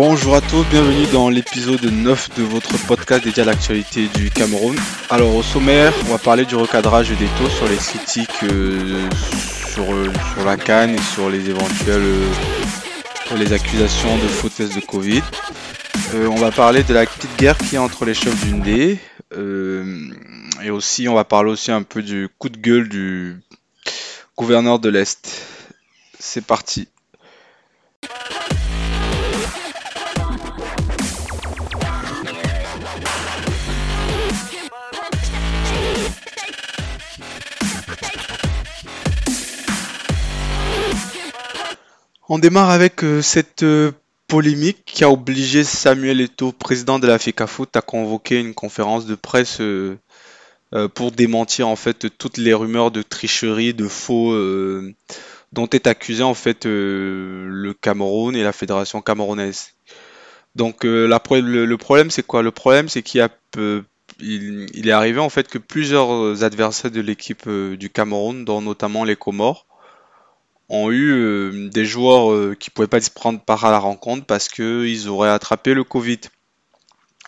Bonjour à tous, bienvenue dans l'épisode 9 de votre podcast dédié à l'actualité du Cameroun. Alors au sommaire, on va parler du recadrage des taux sur les critiques euh, sur, euh, la canne et sur les éventuelles euh, les accusations de faux tests de Covid. on va parler de la petite guerre qui est entre les chefs d'une dé. et aussi on va parler aussi un peu du coup de gueule du gouverneur de l'Est. C'est parti. On démarre avec euh, cette euh, polémique qui a obligé Samuel Eto'o, président de la FECAFOOT, à convoquer une conférence de presse euh, pour démentir en fait toutes les rumeurs de tricherie, de faux dont est accusé en fait le Cameroun et la fédération camerounaise. Donc le, problème c'est quoi? Le problème c'est qu'il il, est arrivé en fait que plusieurs adversaires de l'équipe du Cameroun, dont notamment les Comores, ont eu euh, des joueurs euh, qui pouvaient pas prendre part à la rencontre parce qu'ils auraient attrapé le Covid.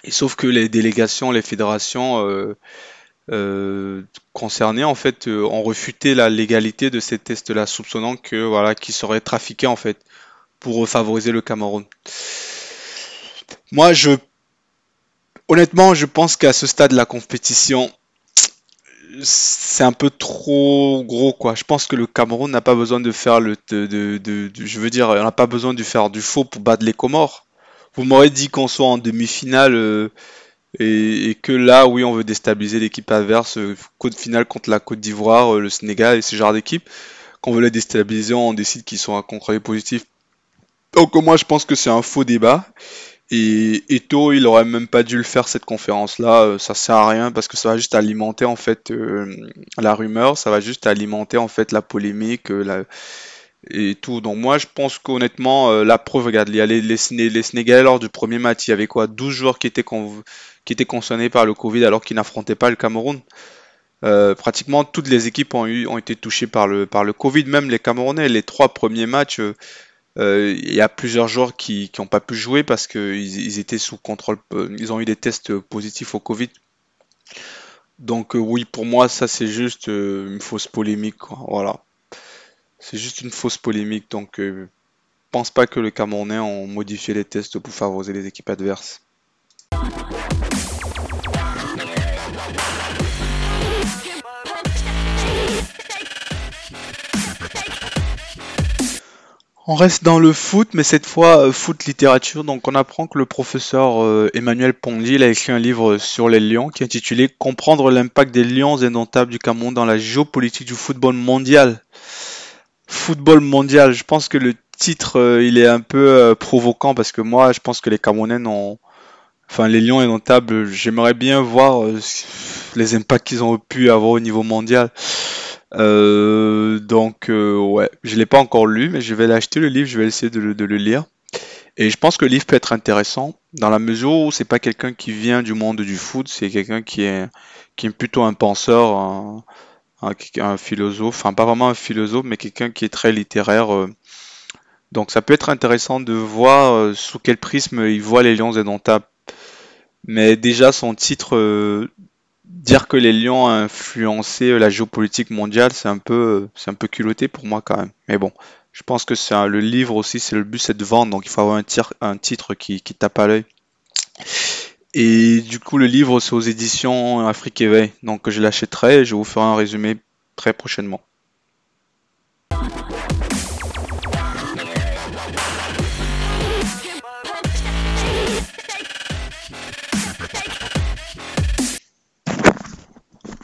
Et sauf que les délégations, les fédérations euh, concernées en fait ont refuté la légalité de ces tests-là, soupçonnant que voilà qu'ils seraient trafiqués en fait pour favoriser le Cameroun. Moi, je honnêtement, je pense qu'à ce stade de la compétition, c'est un peu trop gros quoi. Je pense que le Cameroun n'a pas besoin de faire le de, je veux dire, on n'a pas besoin de faire du faux pour battre les Comores. Vous m'aurez dit qu'on soit en demi-finale euh, et, que là, oui, on veut déstabiliser l'équipe adverse, euh, côte finale contre la Côte d'Ivoire, euh, le Sénégal et ce genre d'équipe. Qu'on veut les déstabiliser, on décide qu'ils sont à contrôler positif. Donc moi, je pense que c'est un faux débat. Et Eto, il aurait même pas dû le faire cette conférence-là. Euh, ça sert à rien parce que ça va juste alimenter en fait euh, la rumeur, ça va juste alimenter en fait la polémique, euh, et tout. Donc moi, je pense qu'honnêtement, la preuve, regarde, il y a les, les, Sénégalais lors du premier match, il y avait quoi? 12 joueurs qui étaient, qui étaient concernés par le Covid alors qu'ils n'affrontaient pas le Cameroun. pratiquement toutes les équipes ont, eu, ont été touchées par le, par le Covid, même les Camerounais. Les trois premiers matchs, euh, il y a plusieurs joueurs qui n'ont pas pu jouer parce qu'ils ils étaient sous contrôle, euh, ils ont eu des tests positifs au Covid. Donc euh, oui, pour moi, ça c'est juste une fausse polémique. Voilà. C'est juste une fausse polémique. Donc pense pas que le Camerounais ont modifié les tests pour favoriser les équipes adverses. On reste dans le foot, mais cette fois euh, foot littérature. Donc on apprend que le professeur euh, Emmanuel Pondy a écrit un livre sur les lions qui est intitulé Comprendre l'impact des lions indomptables du Cameroun dans la géopolitique du football mondial. Football mondial, je pense que le titre euh, il est un peu provoquant parce que moi je pense que les Camerounais ont... Enfin les lions indomptables, j'aimerais bien voir les impacts qu'ils ont pu avoir au niveau mondial. Euh, donc euh, ouais, je l'ai pas encore lu, mais je vais l'acheter le livre, je vais essayer de, le lire. Et je pense que le livre peut être intéressant dans la mesure où c'est pas quelqu'un qui vient du monde du foot, c'est quelqu'un qui est qui est plutôt un penseur, un, philosophe, enfin pas vraiment un philosophe, mais quelqu'un qui est très littéraire. Euh. Donc ça peut être intéressant de voir sous quel prisme il voit les Lions indomptables. Mais déjà son titre dire que les Lions ont influencé la géopolitique mondiale, c'est un peu, c'est un peu culotté pour moi quand même. Mais bon, je pense que c'est le livre aussi, c'est le but, c'est de vendre, donc il faut avoir un, un titre qui, qui tape à l'œil. Et du coup, le livre, c'est aux éditions Afrique Éveil, donc je l'achèterai et je vous ferai un résumé très prochainement.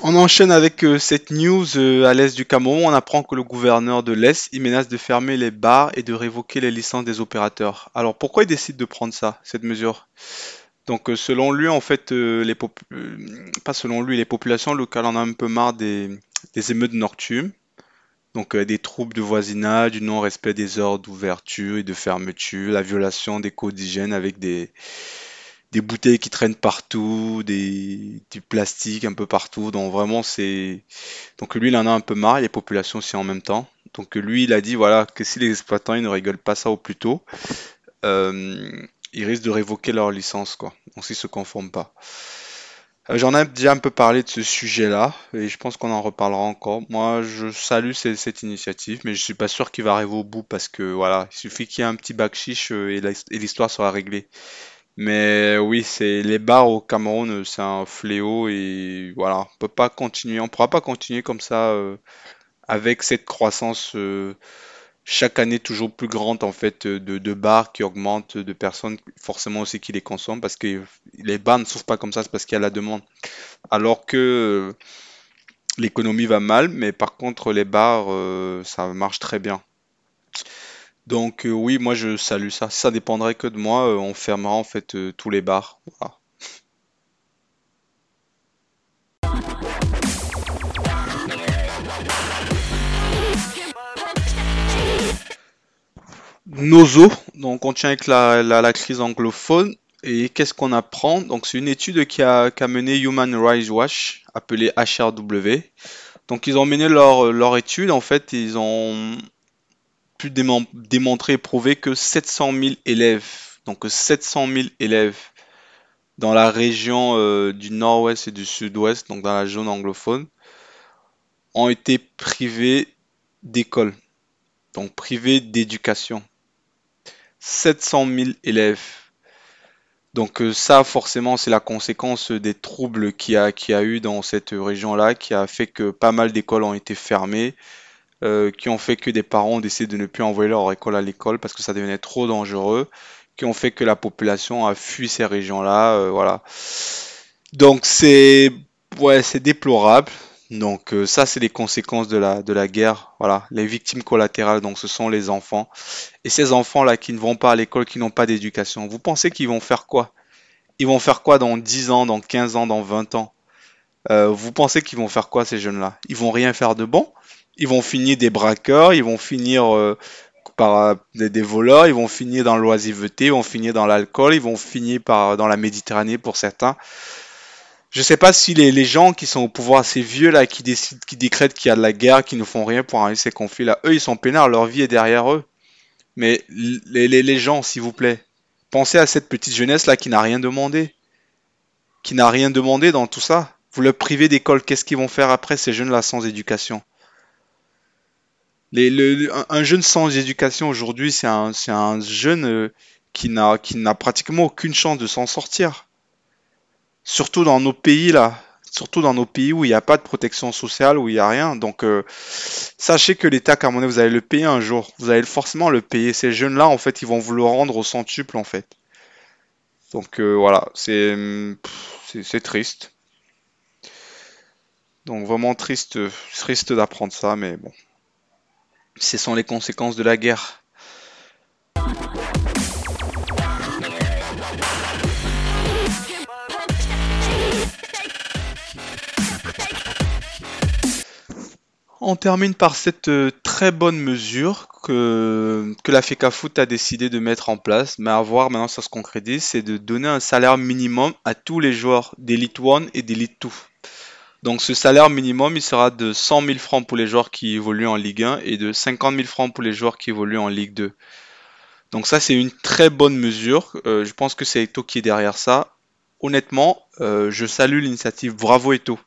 On enchaîne avec euh, cette news euh, à l'est du Cameroun. On apprend que le gouverneur de l'Est menace de fermer les bars et de révoquer les licences des opérateurs. Alors pourquoi il décide de prendre ça, cette mesure? Donc euh, selon lui, en fait, les pas selon lui, les populations locales en ont un peu marre des, émeutes nocturnes. Donc des troubles de voisinage, du non-respect des ordres d'ouverture et de fermeture, la violation des codes d'hygiène avec des, des bouteilles qui traînent partout, du plastique un peu partout. Donc vraiment c'est donc lui il en a un peu marre, les populations aussi en même temps. Donc lui il a dit voilà que si les exploitants ils ne rigolent pas ça au plus tôt, euh, ils risquent de révoquer leur licence, quoi. Donc s'ils se conforment pas. Euh, J'en ai déjà un peu parlé de ce sujet-là, et je pense qu'on en reparlera encore. Moi, je salue ce- cette initiative, mais je suis pas sûr qu'il va arriver au bout parce que voilà, il suffit qu'il y ait un petit bac chiche euh, et l'histoire sera réglée. Mais oui, c'est les bars au Cameroun, euh, c'est un fléau et voilà, on peut pas continuer, on pourra pas continuer comme ça euh, avec cette croissance euh, chaque année toujours plus grande en fait de, de bars qui augmentent, de personnes forcément aussi qui les consomment parce que les bars ne s'ouvrent pas comme ça, c'est parce qu'il y a la demande. Alors que l'économie va mal, mais par contre les bars ça marche très bien. Donc euh, oui, moi je salue ça. Ça dépendrait que de moi, euh, on fermera en fait euh, tous les bars. Voilà. Nozo, donc on tient avec la, la- crise anglophone. Et qu'est-ce qu'on apprend? Donc c'est une étude qui a, qui a mené Human Rights Watch, appelée HRW. Donc ils ont mené leur, leur étude, en fait, ils ont pu démon- démontrer prouver que 700 000 élèves, donc 700 000 élèves dans la région euh, du nord-ouest et du sud-ouest, donc dans la zone anglophone, ont été privés d'école, donc privés d'éducation. 700 000 élèves. Donc euh, ça, forcément, c'est la conséquence des troubles qu'il a eu dans cette région-là, qui a fait que pas mal d'écoles ont été fermées, euh, qui ont fait que des parents ont décidé de ne plus envoyer leur école à l'école parce que ça devenait trop dangereux, qui ont fait que la population a fui ces régions-là, euh, voilà. Donc c'est ouais, c'est déplorable. Donc euh, ça, c'est les conséquences de la de la guerre, voilà. Les victimes collatérales, donc ce sont les enfants. Et ces enfants-là qui ne vont pas à l'école, qui n'ont pas d'éducation, vous pensez qu'ils vont faire quoi? Ils vont faire quoi dans 10 ans, dans 15 ans, dans 20 ans? Euh, vous pensez qu'ils vont faire quoi ces jeunes-là? Ils vont rien faire de bon? Ils vont finir des braqueurs, ils vont finir euh, par euh, des, voleurs, ils vont finir dans l'oisiveté, ils vont finir dans l'alcool, ils vont finir par dans la Méditerranée pour certains. Je sais pas si les, les gens qui sont au pouvoir, ces vieux là, qui décident, qui décrètent qu'il y a de la guerre, qui ne font rien pour arrêter ces conflits-là, eux ils sont peinards, leur vie est derrière eux. Mais les, les, les gens, s'il vous plaît, pensez à cette petite jeunesse là qui n'a rien demandé, qui n'a rien demandé dans tout ça. Vous le privez d'école, qu'est-ce qu'ils vont faire après ces jeunes là sans éducation? Un un jeune sans éducation aujourd'hui, c'est un, jeune euh, qui n'a, pratiquement aucune chance de s'en sortir. Surtout dans nos pays là, surtout dans nos pays où il n'y a pas de protection sociale, où il n'y a rien. Donc euh, sachez que l'État camerounais, vous allez le payer un jour. Vous allez forcément le payer. Ces jeunes-là, en fait, ils vont vous le rendre au centuple en fait. Donc euh, voilà, c'est c'est triste. Donc vraiment triste, triste d'apprendre ça, mais bon, ce sont les conséquences de la guerre. On termine par cette euh, très bonne mesure que, que la FECAFOOT a décidé de mettre en place, mais à voir maintenant ça se concrétise, c'est de donner un salaire minimum à tous les joueurs d'Elite 1 et d'Elite 2. Donc ce salaire minimum, il sera de 100 000 francs pour les joueurs qui évoluent en Ligue 1 et de 50 000 francs pour les joueurs qui évoluent en Ligue 2. Donc ça, c'est une très bonne mesure. Euh, je pense que c'est Eto qui est derrière ça. Honnêtement, euh, je salue l'initiative. Bravo Eto.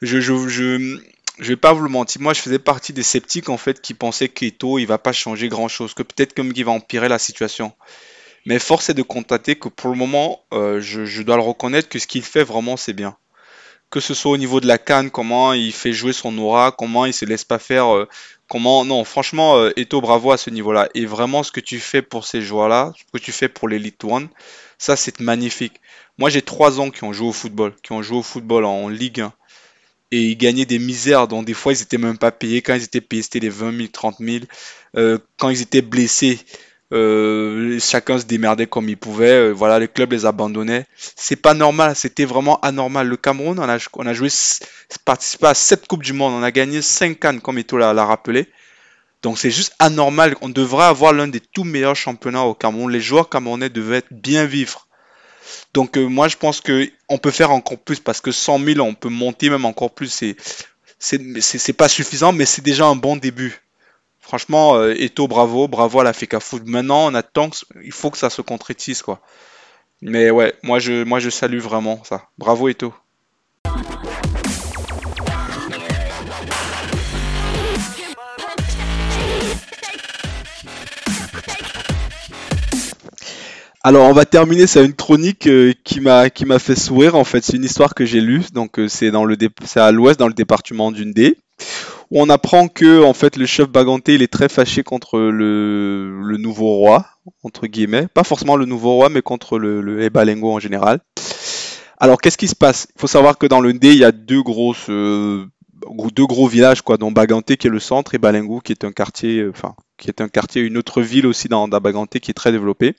Je, je, je, je vais pas vous le mentir. Moi, je faisais partie des sceptiques en fait qui pensaient qu'Eto, il va pas changer grand-chose, que peut-être comme il va empirer la situation. Mais force est de constater que pour le moment, euh, je, je dois le reconnaître que ce qu'il fait vraiment, c'est bien que ce soit au niveau de la canne, comment il fait jouer son aura, comment il se laisse pas faire, euh, comment non, franchement, euh, Eto, bravo à ce niveau-là. Et vraiment, ce que tu fais pour ces joueurs-là, ce que tu fais pour l'Elite One, ça c'est magnifique. Moi, j'ai trois ans qui ont joué au football, qui ont joué au football en Ligue 1. Et ils gagnaient des misères, dont des fois ils étaient même pas payés. Quand ils étaient payés, c'était les 20 000, 30 000. Euh, quand ils étaient blessés, euh, chacun se démerdait comme il pouvait. Euh, voilà, les clubs les abandonnaient. C'est pas normal, c'était vraiment anormal. Le Cameroun, on a, joué, participé à 7 Coupes du Monde, on a gagné 5 cannes, comme Eto'o l'a rappelé. Donc c'est juste anormal. On devrait avoir l'un des tout meilleurs championnats au Cameroun. Les joueurs camerounais devaient bien vivre. Donc euh, moi je pense que on peut faire encore plus parce que 100 000, on peut monter même encore plus. C'est- c'est pas suffisant, mais c'est déjà un bon début. Franchement, euh, Eto, bravo, bravo à la FECA Food. Maintenant, on attend, il faut que ça se concrétise, quoi. Mais ouais, moi je, moi je salue vraiment ça. Bravo Eto. Alors on va terminer, c'est une chronique euh, qui m'a fait sourire en fait. C'est une histoire que j'ai lue, donc euh, c'est c'est à l'ouest dans le département d'une on apprend que en fait le chef Baganté est très fâché contre le, nouveau roi entre guillemets, pas forcément le nouveau roi mais contre le, le en général. Alors qu'est-ce qui se passe? Il faut savoir que dans le Ndé il y a deux grosses euh, deux gros villages quoi, dont Baganté qui est le centre et Balengo qui est un quartier enfin qui est un quartier une autre ville aussi dans, Baganté qui est très développée.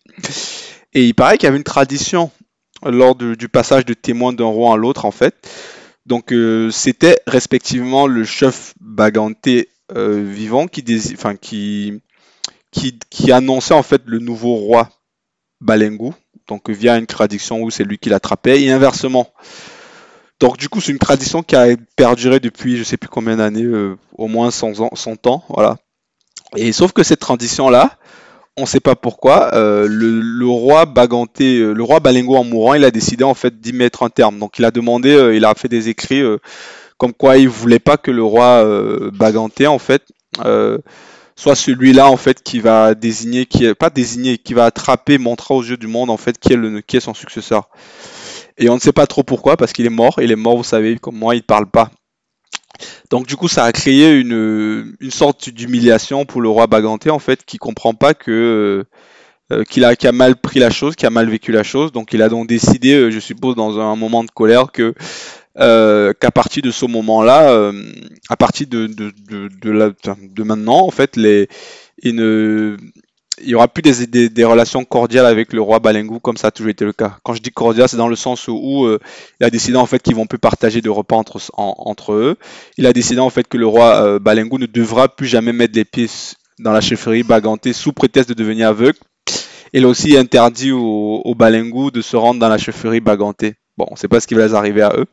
Et il paraît qu'il y avait une tradition lors du passage de témoin d'un roi à l'autre, en fait. Donc, euh, c'était respectivement le chef Baganté euh, vivant qui, annonçait en fait le nouveau roi Balengu, donc via une tradition où c'est lui qui l'attrapait, et inversement. Donc du coup, c'est une tradition qui a perduré depuis je sais plus combien d'années, euh, au moins 100 ans, 100 ans, voilà. Et sauf que cette tradition-là, on ne sait pas pourquoi, euh, le, roi Baganté, euh, le roi Balengo en mourant, il a décidé en fait d'y mettre un terme. Donc il a demandé, euh, il a fait des écrits comme quoi il voulait pas que le roi Baganté en fait soit celui-là en fait qui va désigner, qui est pas qui va attraper, montrer aux yeux du monde en fait qui est son successeur. Et on ne sait pas trop pourquoi parce qu'il est mort. Il est mort, vous savez, comme moi, il parle pas. Donc du coup, ça a créé une, une sorte d'humiliation pour le roi Baganté en fait, qui comprend pas que euh, euh, qu'il a, mal pris la chose, qu'il a mal vécu la chose. Donc il a donc décidé, euh, je suppose, dans un moment de colère, que qu'à partir de ce moment-là, à partir de de, de, maintenant, en fait, les, il ne, il y aura plus des, des, relations cordiales avec le roi Balengu comme ça a toujours été le cas. Quand je dis cordial, c'est dans le sens où, euh, il a décidé en fait qu'ils vont plus partager de repas entre, eux. Il a décidé en fait que le roi euh, Balengu ne devra plus jamais mettre les pieds dans la chefferie Baganté sous prétexte de devenir aveugle. Il a aussi interdit aux au Balengu de se rendre dans la chefferie Baganté. Bon, on sait pas ce qui va les arriver à eux.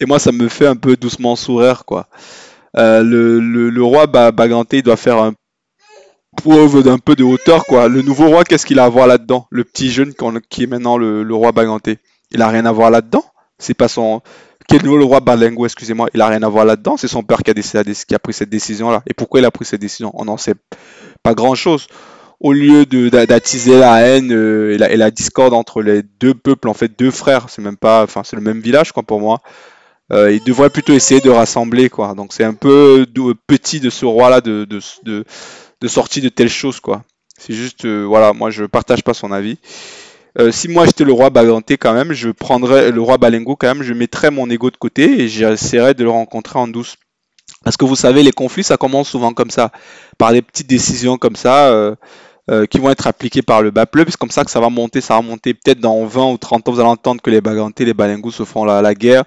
Et moi, ça me fait un peu doucement sourire, quoi. Euh, le, roi Baganté doit faire un preuve d'un peu de hauteur, quoi. Le nouveau roi, qu'est-ce qu'il a à voir là-dedans? Le petit jeune qui est maintenant le, roi Baganté. Il a rien à voir là-dedans? C'est pas son. Quel le roi Balengo, excusez-moi, il a rien à voir là-dedans? C'est son père qui a, qui a pris cette décision-là. Et pourquoi il a pris cette décision? On n'en sait pas grand-chose. Au lieu d'attiser la haine euh, et, la, discorde entre les deux peuples, en fait, deux frères, c'est même pas, enfin, c'est le même village, quoi, pour moi. Euh, il devrait plutôt essayer de rassembler, quoi. Donc c'est un peu petit de ce roi-là de sortie de telles choses, quoi. C'est juste, euh, voilà, moi je partage pas son avis. Euh, si moi j'étais le roi Baganté quand même, je prendrais le roi Balengo quand même, je mettrais mon ego de côté et j'essaierais de le rencontrer en douce. Parce que vous savez, les conflits, ça commence souvent comme ça, par des petites décisions comme ça, euh, qui vont être appliquées par le bas peuple. C'est comme ça que ça va monter, ça va monter peut-être dans 20 ou 30 ans, vous allez entendre que les Bagantés, les Balengos se font la guerre,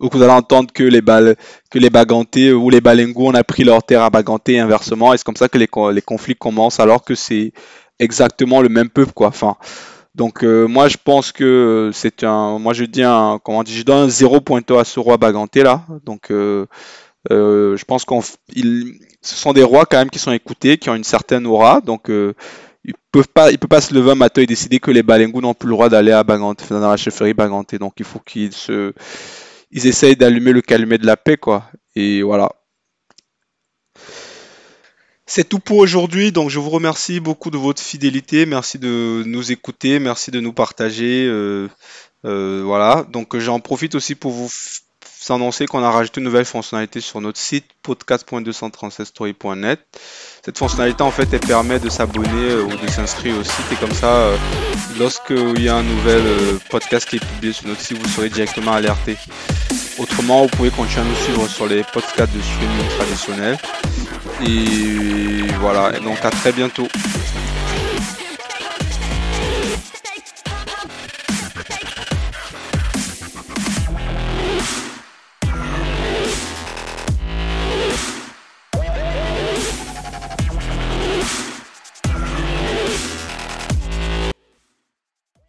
ou que vous allez entendre que les, balles, que les Bagantés ou les Balengos ont pris leur terre à Baganté et inversement. Et c'est comme ça que les, conflits commencent alors que c'est exactement le même peuple, quoi. Enfin, donc euh, moi je pense que c'est un, moi je dis un, comment dire, je donne un zéro pointeur à ce roi Baganté là. Donc euh, euh, je pense qu'on, ce sont des rois quand même qui sont écoutés, qui ont une certaine aura. Donc ils peuvent pas, ils peuvent pas se lever un matin et décider que les Balengos n'ont plus le droit d'aller à Baganté, dans la chefferie Baganté. Donc il faut qu'ils se ils essayent d'allumer le calumet de la paix, quoi. Et voilà. C'est tout pour aujourd'hui, donc je vous remercie beaucoup de votre fidélité, merci de nous écouter, merci de nous partager. Euh, euh, voilà, donc j'en profite aussi pour vous annoncer qu'on a rajouté une nouvelle fonctionnalité sur notre site podcast.236story.net. Cette fonctionnalité en fait elle permet de s'abonner euh, ou de s'inscrire au site et comme ça lorsqu'il y a un nouvel podcast qui est publié sur notre site vous serez directement alerté. Autrement, vous pouvez continuer à nous suivre sur les podcasts de streaming traditionnels. Et voilà, et donc à très bientôt.